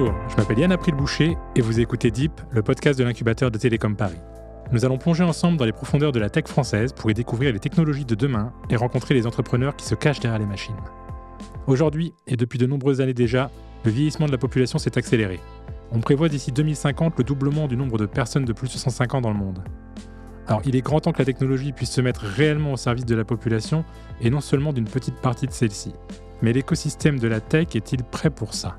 Bonjour, je m'appelle Yann April-Boucher et vous écoutez Deep, le podcast de l'incubateur de Télécom Paris. Nous allons plonger ensemble dans les profondeurs de la tech française pour y découvrir les technologies de demain et rencontrer les entrepreneurs qui se cachent derrière les machines. Aujourd'hui, et depuis de nombreuses années déjà, le vieillissement de la population s'est accéléré. On prévoit d'ici 2050 le doublement du nombre de personnes de plus de 105 ans dans le monde. Alors il est grand temps que la technologie puisse se mettre réellement au service de la population et non seulement d'une petite partie de celle-ci. Mais l'écosystème de la tech est-il prêt pour ça?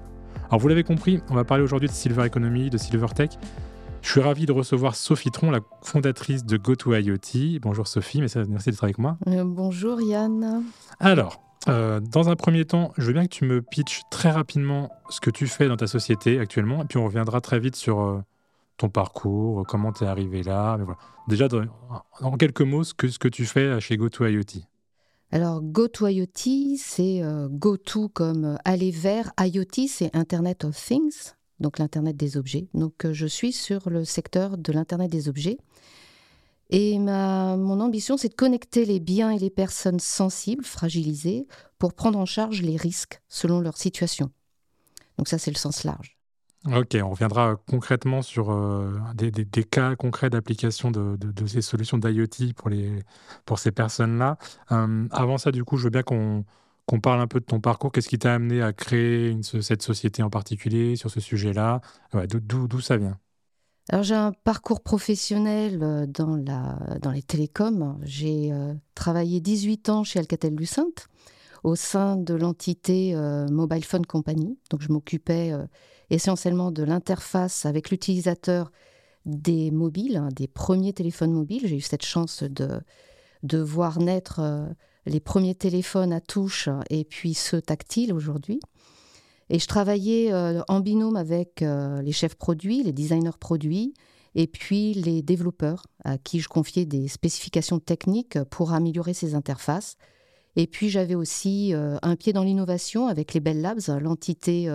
Alors vous l'avez compris, on va parler aujourd'hui de Silver Economy, de Silver Tech. Je suis ravi de recevoir Sophie Tron, la fondatrice de GoToIoT. Bonjour Sophie, merci d'être avec moi. Euh, bonjour Yann. Alors, euh, dans un premier temps, je veux bien que tu me pitches très rapidement ce que tu fais dans ta société actuellement, et puis on reviendra très vite sur euh, ton parcours, comment tu es arrivé là. Mais voilà. Déjà, en quelques mots, ce que, ce que tu fais chez GoToIoT. Alors, GoToIoT, c'est euh, GoTo comme euh, aller vers. IoT, c'est Internet of Things, donc l'Internet des objets. Donc, euh, je suis sur le secteur de l'Internet des objets. Et ma, mon ambition, c'est de connecter les biens et les personnes sensibles, fragilisées, pour prendre en charge les risques selon leur situation. Donc ça, c'est le sens large. Ok, on reviendra concrètement sur euh, des, cas concrets d'application de, ces solutions d'IoT pour, pour ces personnes-là. Euh, avant ça, du coup, je veux bien qu'on parle un peu de ton parcours. Qu'est-ce qui t'a amené à créer cette société en particulier sur ce sujet-là? D'où ça vient? Alors j'ai un parcours professionnel euh, dans, la, dans les télécoms. J'ai travaillé 18 ans chez Alcatel-Lucent au sein de l'entité Mobile Phone Company. Donc je m'occupais essentiellement de l'interface avec l'utilisateur des mobiles, hein, des premiers téléphones mobiles. J'ai eu cette chance de, de voir naître euh, les premiers téléphones à touche et puis ceux tactiles aujourd'hui. Et je travaillais euh, en binôme avec euh, les chefs produits, les designers produits, et puis les développeurs à qui je confiais des spécifications techniques pour améliorer ces interfaces. Et puis j'avais aussi un pied dans l'innovation avec les Bell Labs, l'entité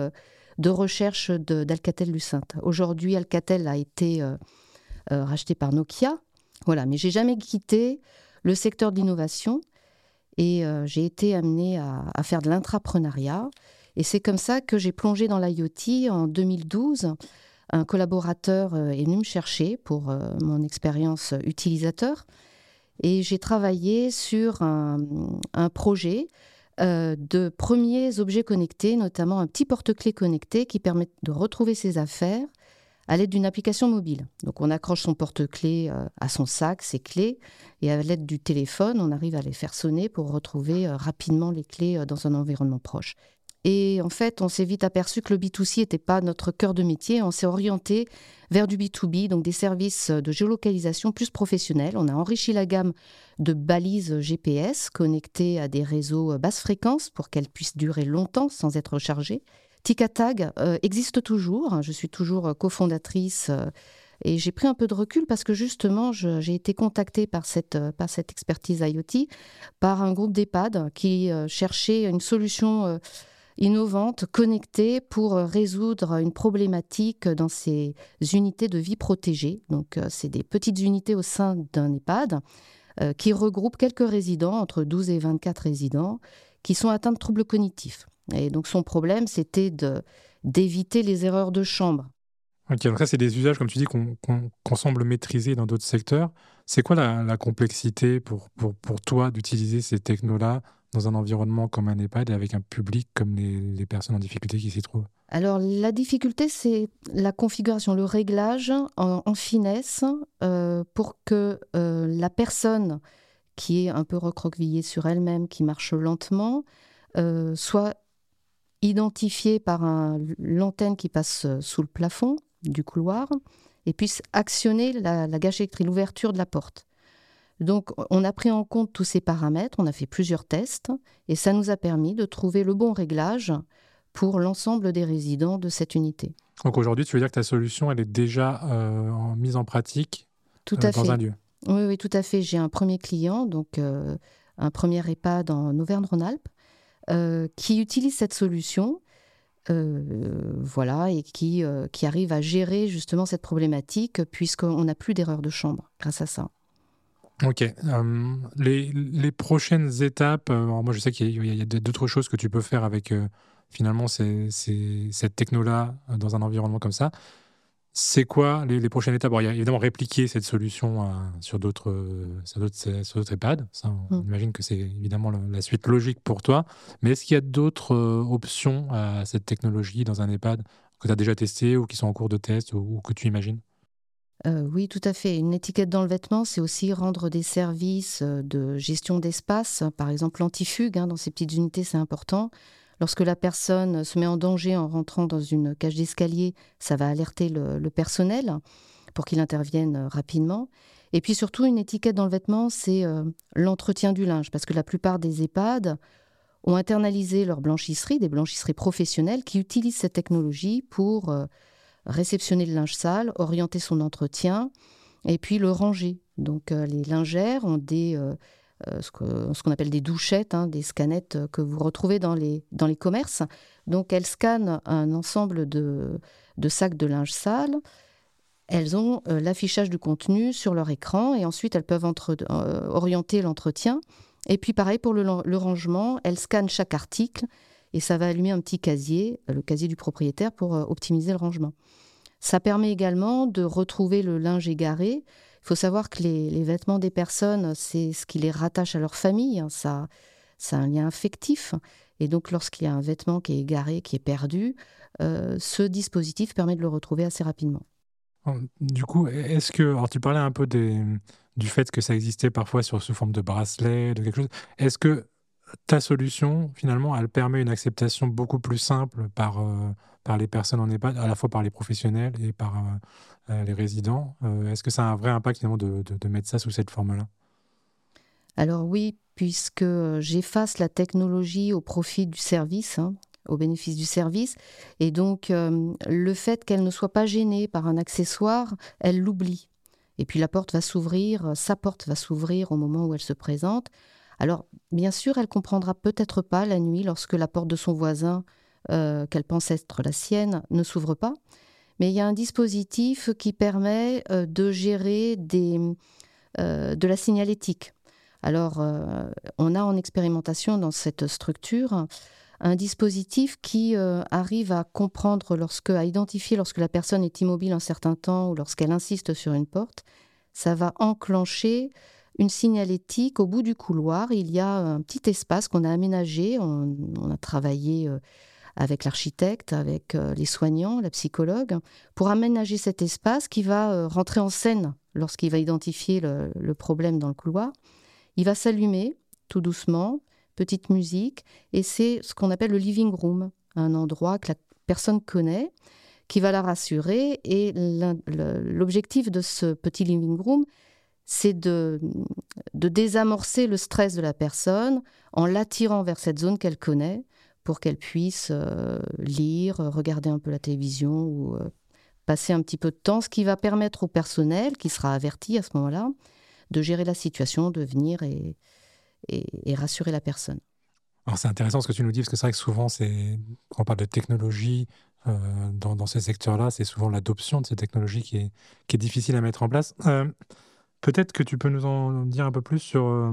de recherche d'Alcatel-Lucent. Aujourd'hui, Alcatel a été euh, euh, racheté par Nokia. Voilà, mais j'ai jamais quitté le secteur de l'innovation et euh, j'ai été amenée à, faire de l'intrapreneuriat. Et c'est comme ça que j'ai plongé dans l'IoT en 2012. Un collaborateur est venu me chercher pour mon expérience utilisateur et j'ai travaillé sur un, un projet euh, de premiers objets connectés, notamment un petit porte-clés connecté qui permet de retrouver ses affaires à l'aide d'une application mobile. Donc on accroche son porte-clés euh, à son sac, ses clés, et à l'aide du téléphone, on arrive à les faire sonner pour retrouver euh, rapidement les clés dans un environnement proche. Et en fait, on s'est vite aperçu que le B2C n'était pas notre cœur de métier. On s'est orienté vers du B2B, donc des services de géolocalisation plus professionnels. On a enrichi la gamme de balises GPS connectées à des réseaux basse fréquence pour qu'elles puissent durer longtemps sans être rechargées. Ticatag euh, existe toujours. Je suis toujours cofondatrice. Euh, et j'ai pris un peu de recul parce que justement, j'ai été contactée par cette, euh, par cette expertise IoT, par un groupe d'EHPAD qui cherchait une solution innovante, connectée pour euh, résoudre une problématique dans ces unités de vie protégées. Donc, euh, c'est des petites unités au sein d'un EHPAD euh, qui regroupent quelques résidents, entre 12 et 24 résidents, qui sont atteints de troubles cognitifs. Et donc, son problème, c'était d'éviter les erreurs de chambre. Ok, donc ça, c'est des usages, comme tu dis, qu'on semble maîtriser dans d'autres secteurs. C'est quoi la, complexité pour, pour, pour toi d'utiliser ces technos-là dans un environnement comme un EHPAD et avec un public comme les, personnes en difficulté qui s'y trouvent Alors la difficulté, c'est la configuration, le réglage en, finesse euh, pour que euh, la personne qui est un peu recroquevillée sur elle-même, qui marche lentement, euh, soit identifiée par l'antenne qui passe sous le plafond du couloir et puisse actionner la, la gâche électrique, l'ouverture de la porte. Donc, on a pris en compte tous ces paramètres, on a fait plusieurs tests, et ça nous a permis de trouver le bon réglage pour l'ensemble des résidents de cette unité. Donc aujourd'hui, tu veux dire que ta solution, elle est déjà euh, mise en pratique tout euh, dans fait. un lieu? Oui, oui, tout à fait. J'ai un premier client, donc euh, un premier EHPAD en Auvergne-Rhône-Alpes, qui utilise cette solution. voilà, et qui, qui arrive à gérer justement cette problématique, puisqu'on n'a plus d'erreur de chambre grâce à ça. Ok. Euh, les, les, prochaines étapes, euh, moi je sais qu'il y a, d'autres choses que tu peux faire avec euh, finalement cette techno-là dans un environnement comme ça. C'est quoi les, prochaines étapes? Il y a évidemment répliquer cette solution euh, sur d'autres EHPAD. Ça, on mmh. imagine que c'est évidemment la, suite logique pour toi. Mais est-ce qu'il y a d'autres options à cette technologie dans un EHPAD que tu as déjà testé ou qui sont en cours de test ou, que tu imagines? Euh, oui, tout à fait. Une étiquette dans le vêtement, c'est aussi rendre des services de gestion d'espace, par exemple l'antifugue. Hein, dans ces petites unités, c'est important. Lorsque la personne se met en danger en rentrant dans une cage d'escalier, ça va alerter le, personnel pour qu'il intervienne rapidement. Et puis surtout, une étiquette dans le vêtement, c'est euh, l'entretien du linge, parce que la plupart des EHPAD ont internalisé leur blanchisserie, des blanchisseries professionnelles qui utilisent cette technologie pour euh, réceptionner le linge sale, orienter son entretien et puis le ranger. Donc euh, les lingères ont des euh, ce qu'on appelle des douchettes, hein, des scanettes que vous retrouvez dans les, dans les commerces. Donc elles scannent un ensemble de, de sacs de linge sale. Elles ont euh, l'affichage du contenu sur leur écran et ensuite elles peuvent euh, orienter l'entretien. Et puis pareil pour le, le, rangement, elles scannent chaque article et ça va allumer un petit casier, le casier du propriétaire, pour optimiser le rangement. Ça permet également de retrouver le linge égaré il faut savoir que les, vêtements des personnes, c'est ce qui les rattache à leur famille. Hein. Ça, c'est un lien affectif. Et donc, lorsqu'il y a un vêtement qui est égaré, qui est perdu, euh, ce dispositif permet de le retrouver assez rapidement. Du coup, est-ce que. Alors, tu parlais un peu du fait que ça existait parfois sous forme de bracelet, de quelque chose. Est-ce que ta solution, finalement, elle permet une acceptation beaucoup plus simple par, euh, par les personnes en EHPAD, à la fois par les professionnels et par euh, euh, les résidents. Est-ce que ça a un vrai impact, finalement, de, de, mettre ça sous cette forme-là? Alors oui, puisque j'efface la technologie au profit du service, hein, au bénéfice du service, et donc le fait qu'elle ne soit pas gênée par un accessoire, elle l'oublie. Et puis la porte va s'ouvrir, sa porte va s'ouvrir au moment où elle se présente. Alors, bien sûr, elle comprendra peut-être pas la nuit lorsque la porte de son voisin, euh, qu'elle pense être la sienne, ne s'ouvre pas. Mais il y a un dispositif qui permet euh, de gérer euh, de la signalétique. Alors, on a en expérimentation dans cette structure un dispositif qui arrive à comprendre lorsque, à identifier lorsque la personne est immobile un certain temps ou lorsqu'elle insiste sur une porte. Ça va enclencher une signalétique. Au bout du couloir, il y a un petit espace qu'on a aménagé. On, a travaillé euh, avec l'architecte, avec euh, les soignants, la psychologue, pour aménager cet espace qui va euh, rentrer en scène lorsqu'il va identifier le, problème dans le couloir. Il va s'allumer tout doucement, petite musique, et c'est ce qu'on appelle le living room, un endroit que la personne connaît, qui va la rassurer. Et l'objectif de ce petit living room, c'est de, désamorcer le stress de la personne en l'attirant vers cette zone qu'elle connaît pour qu'elle puisse euh, lire, regarder un peu la télévision ou euh, passer un petit peu de temps, ce qui va permettre au personnel, qui sera averti à ce moment-là, de gérer la situation, de venir et, rassurer la personne. Alors c'est intéressant ce que tu nous dis, parce que c'est vrai que souvent, quand on parle de technologie euh, dans, ces secteurs-là, c'est souvent l'adoption de ces technologies qui est, difficile à mettre en place. Peut-être que tu peux nous en dire un peu plus sur, euh,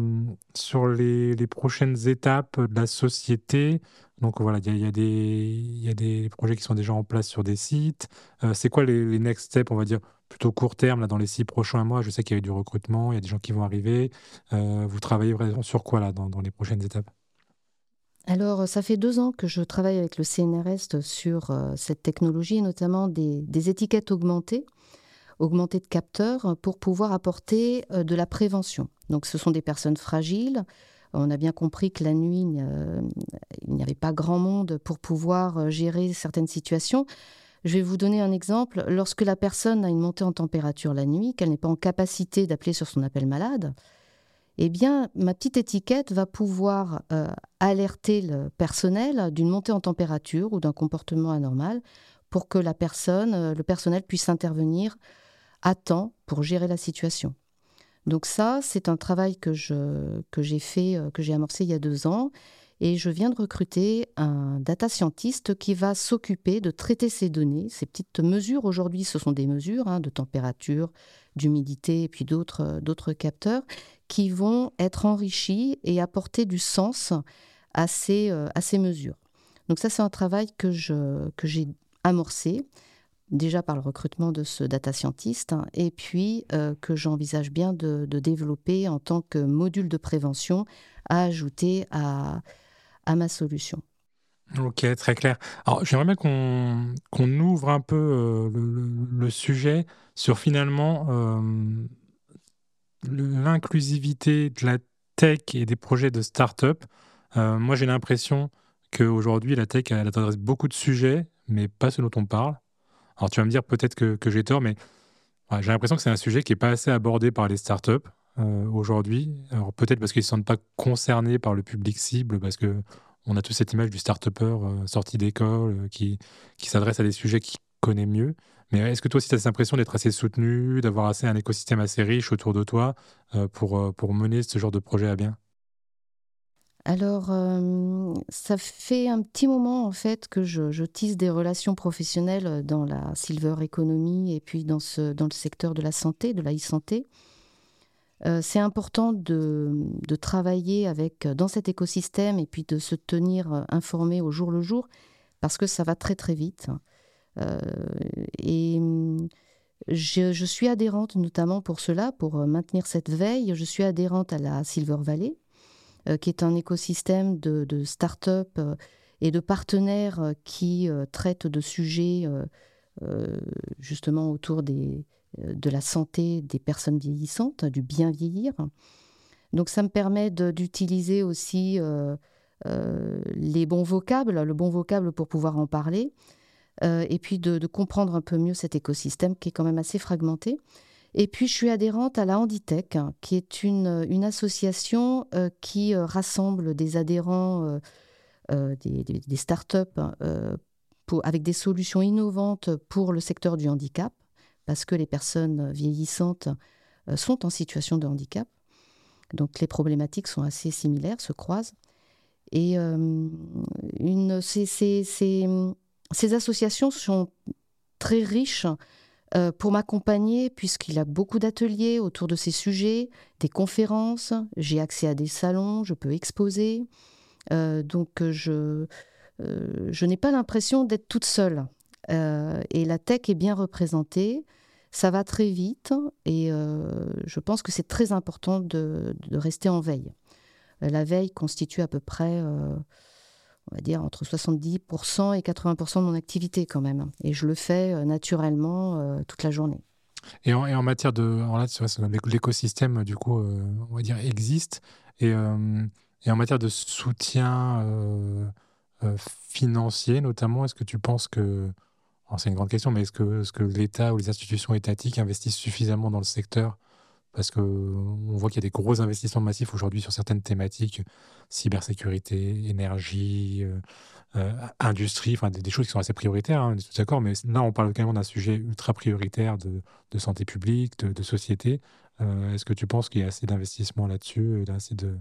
sur les, les prochaines étapes de la société. Donc voilà, il y a, y a des projets qui sont déjà en place sur des sites. Euh, c'est quoi les, next steps, on va dire, plutôt court terme, là, dans les six prochains mois? Je sais qu'il y a eu du recrutement, il y a des gens qui vont arriver. Euh, vous travaillez vraiment sur quoi là, dans, dans les prochaines étapes? Alors, ça fait deux ans que je travaille avec le CNRS sur cette technologie, notamment des, des étiquettes augmentées augmenter de capteurs pour pouvoir apporter euh, de la prévention. Donc ce sont des personnes fragiles. On a bien compris que la nuit, il n'y avait pas grand monde pour pouvoir euh, gérer certaines situations. Je vais vous donner un exemple. Lorsque la personne a une montée en température la nuit, qu'elle n'est pas en capacité d'appeler sur son appel malade, eh bien, ma petite étiquette va pouvoir euh, alerter le personnel d'une montée en température ou d'un comportement anormal pour que la personne, le personnel puisse intervenir à temps pour gérer la situation. Donc ça, c'est un travail que, je, que j'ai fait, euh, que j'ai amorcé il y a deux ans. Et je viens de recruter un data scientist qui va s'occuper de traiter ces données, ces petites mesures. Aujourd'hui, ce sont des mesures hein, de température, d'humidité et puis d'autres, euh, d'autres capteurs qui vont être enrichis et apporter du sens à ces, euh, à ces mesures. Donc ça, c'est un travail que, je, que j'ai amorcé, déjà par le recrutement de ce data scientist, hein, et puis euh, que j'envisage bien de, développer en tant que module de prévention à ajouter à, ma solution. Ok, très clair. Alors, j'aimerais bien qu'on qu'on ouvre un peu euh, le, sujet sur finalement euh, l'inclusivité de la tech et des projets de start-up. moi, j'ai l'impression qu'aujourd'hui, la tech, elle adresse beaucoup de sujets, mais pas ce dont on parle. Alors tu vas me dire peut-être que, j'ai tort, mais j'ai l'impression que c'est un sujet qui n'est pas assez abordé par les startups euh, aujourd'hui. Alors peut-être parce qu'ils ne se sentent pas concernés par le public cible, parce que on a tous cette image du start-upper euh, sorti d'école euh, qui, s'adresse à des sujets qu'il connaît mieux. Mais est-ce que toi aussi tu as cette impression d'être assez soutenu, d'avoir assez un écosystème assez riche autour de toi pour, pour mener ce genre de projet à bien? Alors, euh, ça fait un petit moment en fait que je, tisse des relations professionnelles dans la silver economy et puis dans, le secteur de la santé, de la e-santé. Euh, c'est important de, travailler avec, dans cet écosystème et puis de se tenir informé au jour le jour parce que ça va très très vite. Euh, et je, je, suis adhérente notamment pour cela, pour maintenir cette veille. Je suis adhérente à la Silver Valley euh, qui est un écosystème de, start-up euh, et de partenaires euh, qui traitent de sujets justement autour de la santé des personnes vieillissantes, du bien vieillir. Donc ça me permet d'utiliser aussi les bons vocables, le bon vocable pour pouvoir en parler, et puis de, comprendre un peu mieux cet écosystème qui est quand même assez fragmenté. Et puis, je suis adhérente à la Handitech, qui est une, association euh, qui euh, rassemble des adhérents, euh, des, des, startups, pour, avec des solutions innovantes pour le secteur du handicap, parce que les personnes vieillissantes sont en situation de handicap. Donc, les problématiques sont assez similaires, se croisent. Et ces associations sont très riches euh, pour m'accompagner, puisqu'il a beaucoup d'ateliers autour de ces sujets, des conférences, j'ai accès à des salons, je peux exposer. Euh, donc je, euh, je n'ai pas l'impression d'être toute seule. et la tech est bien représentée, ça va très vite, et je pense que c'est très important de, rester en veille. La veille constitue à peu près on va dire, entre 70% et 80% de mon activité quand même. Et je le fais euh, naturellement euh, toute la journée. Et en, matière de... L'écosystème, du coup, euh, on va dire, existe. Et, en matière de soutien financier, notamment, est-ce que tu penses que... C'est une grande question, mais est-ce que, est -ce que l'État ou les institutions étatiques investissent suffisamment dans le secteur parce qu'on voit qu'il y a des gros investissements massifs aujourd'hui sur certaines thématiques, cybersécurité, énergie, euh, euh, industrie, enfin des, choses qui sont assez prioritaires, hein, d'accord, mais là on parle quand même d'un sujet ultra prioritaire de, santé publique, de, société. Euh, est-ce que tu penses qu'il y a assez d'investissements là-dessus, assez de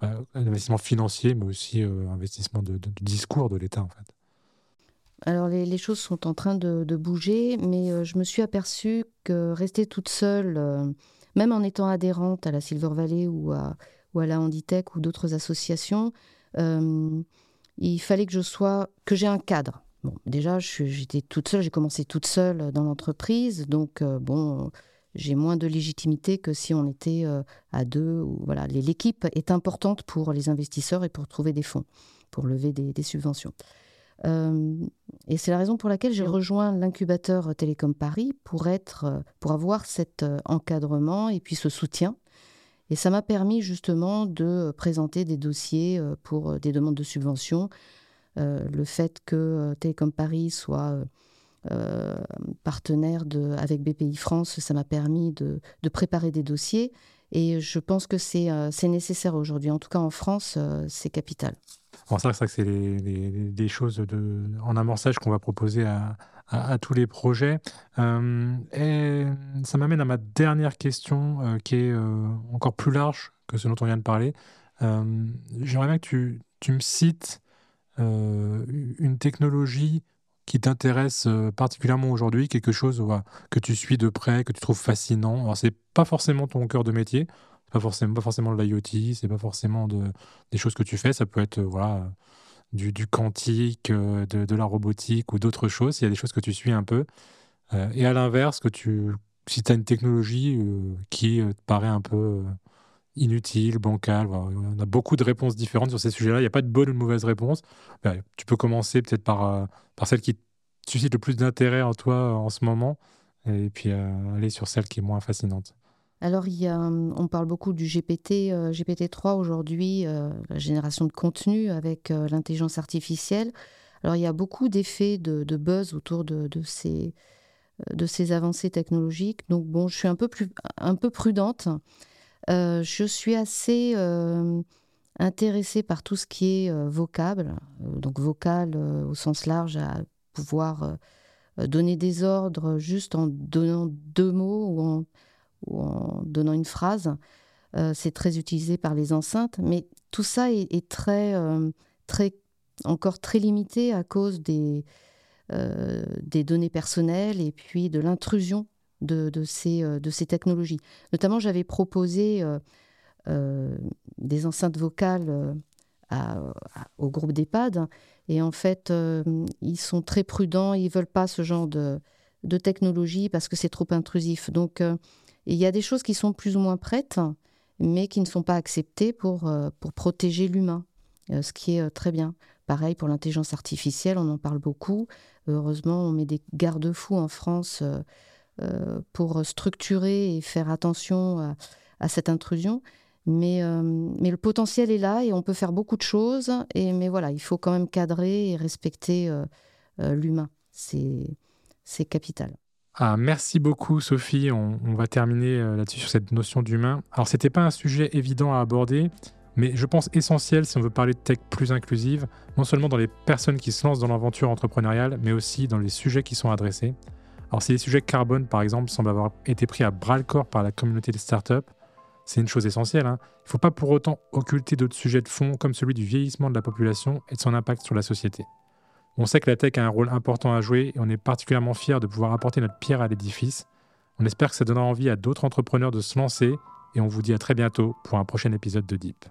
bah, investissement mais aussi investissement de, discours de l'État en fait? Alors les, choses sont en train de, bouger, mais je me suis aperçue que rester toute seule même en étant adhérente à la Silver Valley ou à, ou à la Handitech ou d'autres associations, euh, il fallait que je sois, que j'ai un cadre. Bon, déjà, j'étais toute seule, j'ai commencé toute seule dans l'entreprise, donc euh, bon, j'ai moins de légitimité que si on était euh, à deux. Voilà, l'équipe est importante pour les investisseurs et pour trouver des fonds, pour lever des subventions. Euh, et c'est la raison pour laquelle j'ai rejoint l'incubateur Télécom Paris pour, être, euh, pour avoir cet euh, encadrement et puis ce soutien. Et ça m'a permis justement de présenter des dossiers pour des demandes de subventions. le fait que Télécom Paris soit partenaire de, avec BPI France, ça m'a permis de, de, préparer des dossiers. Et je pense que c'est nécessaire aujourd'hui. En tout cas, en France, c'est capital c'est vrai que c'est des choses de, en amorçage qu'on va proposer à, tous les projets. Euh, et ça m'amène à ma dernière question, euh, qui est euh, encore plus large que ce dont on vient de parler. J'aimerais bien que tu, tu me cites une technologie qui t'intéresse particulièrement aujourd'hui, quelque chose que tu suis de près, que tu trouves fascinant. Alors, c'est pas forcément ton cœur de métier, pas forcément, pas forcément de l'IoT, c'est pas forcément de, des choses que tu fais, ça peut être voilà, du, quantique, de, la robotique ou d'autres choses, s'il y a des choses que tu suis un peu. et à l'inverse, que tu, si tu as une technologie qui te paraît un peu inutile, bancale, on a beaucoup de réponses différentes sur ces sujets-là. Il n'y a pas de bonne ou de mauvaise réponse. Ben, tu peux commencer peut-être par, par celle qui suscite le plus d'intérêt en toi en ce moment et puis aller sur celle qui est moins fascinante. Alors, a, on parle beaucoup du GPT, euh, GPT-3 aujourd'hui, euh, la génération de contenu avec euh, l'intelligence artificielle. Alors, il y a beaucoup d'effets de, buzz autour de, ces, de ces avancées technologiques. Donc, bon, je suis un peu, plus, un peu prudente. je suis assez intéressée par tout ce qui est vocable, donc vocal au sens large, à pouvoir donner des ordres juste en donnant deux mots ou en ou en donnant une phrase. Euh, c'est très utilisé par les enceintes, mais tout ça est, très, euh, très, encore très limité à cause des, euh, des données personnelles et puis de l'intrusion de, ces, technologies. Notamment, j'avais proposé des enceintes vocales au groupe d'EHPAD, et en fait, ils sont très prudents, ils ne veulent pas ce genre de, de technologie parce que c'est trop intrusif. Donc, il y a des choses qui sont plus ou moins prêtes, mais qui ne sont pas acceptées pour, euh, pour protéger l'humain, euh, ce qui est euh, très bien. Pareil pour l'intelligence artificielle, on en parle beaucoup. Heureusement, on met des garde-fous en France pour structurer et faire attention à, cette intrusion. Mais, mais, le potentiel est là et on peut faire beaucoup de choses. Et, mais voilà, il faut quand même cadrer et respecter l'humain. C'est capital. Ah, merci beaucoup Sophie. On, va terminer euh, là-dessus sur cette notion d'humain. Alors c'était pas un sujet évident à aborder, mais je pense essentiel si on veut parler de tech plus inclusive, non seulement dans les personnes qui se lancent dans l'aventure entrepreneuriale, mais aussi dans les sujets qui sont adressés. Alors si les sujets carbone par exemple semblent avoir été pris à bras le corps par la communauté des startups, c'est une chose essentielle. Hein. Il ne faut pas pour autant occulter d'autres sujets de fond comme celui du vieillissement de la population et de son impact sur la société. On sait que la tech a un rôle important à jouer et on est particulièrement fiers de pouvoir apporter notre pierre à l'édifice. On espère que ça donnera envie à d'autres entrepreneurs de se lancer et on vous dit à très bientôt pour un prochain épisode de Deep.